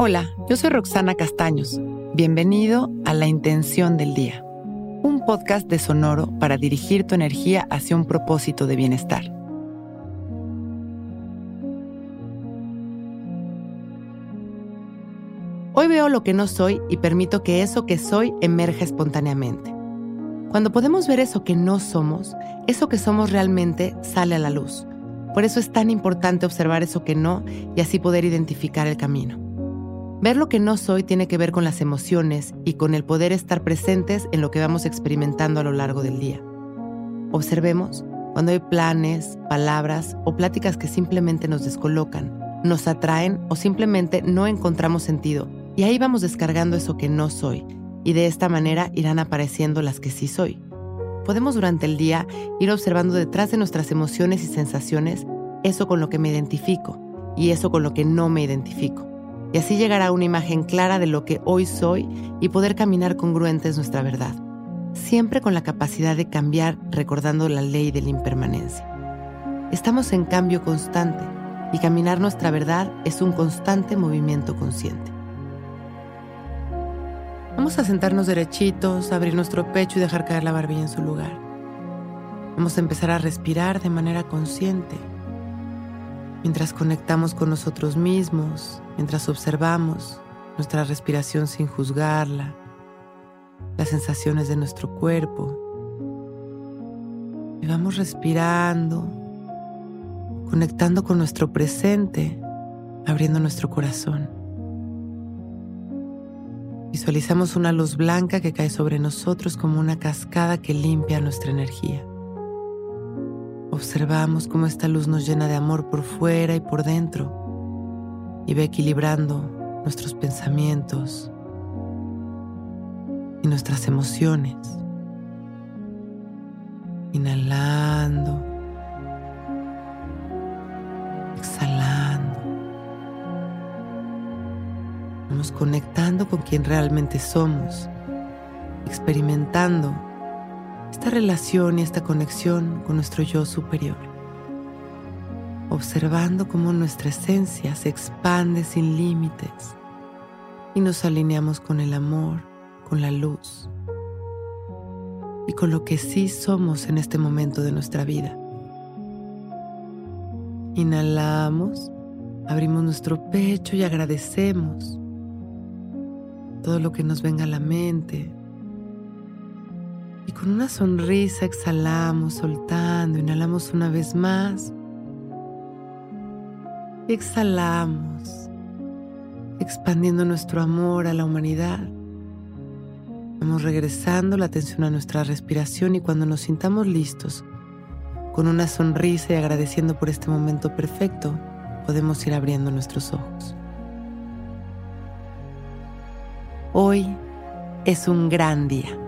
Hola, yo soy Roxana Castaños. Bienvenido a La Intención del Día, un podcast de Sonoro para dirigir tu energía hacia un propósito de bienestar. Hoy veo lo que no soy y permito que eso que soy emerja espontáneamente. Cuando podemos ver eso que no somos, eso que somos realmente sale a la luz. Por eso es tan importante observar eso que no y así poder identificar el camino. Ver lo que no soy tiene que ver con las emociones y con el poder estar presentes en lo que vamos experimentando a lo largo del día. Observemos cuando hay planes, palabras o pláticas que simplemente nos descolocan, nos atraen o simplemente no encontramos sentido. Y ahí vamos descargando eso que no soy y de esta manera irán apareciendo las que sí soy. Podemos durante el día ir observando detrás de nuestras emociones y sensaciones eso con lo que me identifico y eso con lo que no me identifico y así llegará a una imagen clara de lo que hoy soy y poder caminar congruentes nuestra verdad, siempre con la capacidad de cambiar recordando la ley de la impermanencia. Estamos en cambio constante y caminar nuestra verdad es un constante movimiento consciente. Vamos a sentarnos derechitos, abrir nuestro pecho y dejar caer la barbilla en su lugar. Vamos a empezar a respirar de manera consciente mientras conectamos con nosotros mismos, mientras observamos nuestra respiración sin juzgarla, las sensaciones de nuestro cuerpo. Y vamos respirando, conectando con nuestro presente, abriendo nuestro corazón. Visualizamos una luz blanca que cae sobre nosotros como una cascada que limpia nuestra energía. Observamos cómo esta luz nos llena de amor por fuera y por dentro y va equilibrando nuestros pensamientos y nuestras emociones. Inhalando, exhalando. Vamos conectando con quien realmente somos, experimentando esta relación y esta conexión con nuestro yo superior, observando cómo nuestra esencia se expande sin límites y nos alineamos con el amor, con la luz y con lo que sí somos en este momento de nuestra vida. Inhalamos, abrimos nuestro pecho y agradecemos todo lo que nos venga a la mente, y con una sonrisa exhalamos, soltando, inhalamos una vez más. Y exhalamos, expandiendo nuestro amor a la humanidad. Vamos regresando la atención a nuestra respiración y cuando nos sintamos listos, con una sonrisa y agradeciendo por este momento perfecto, podemos ir abriendo nuestros ojos. Hoy es un gran día.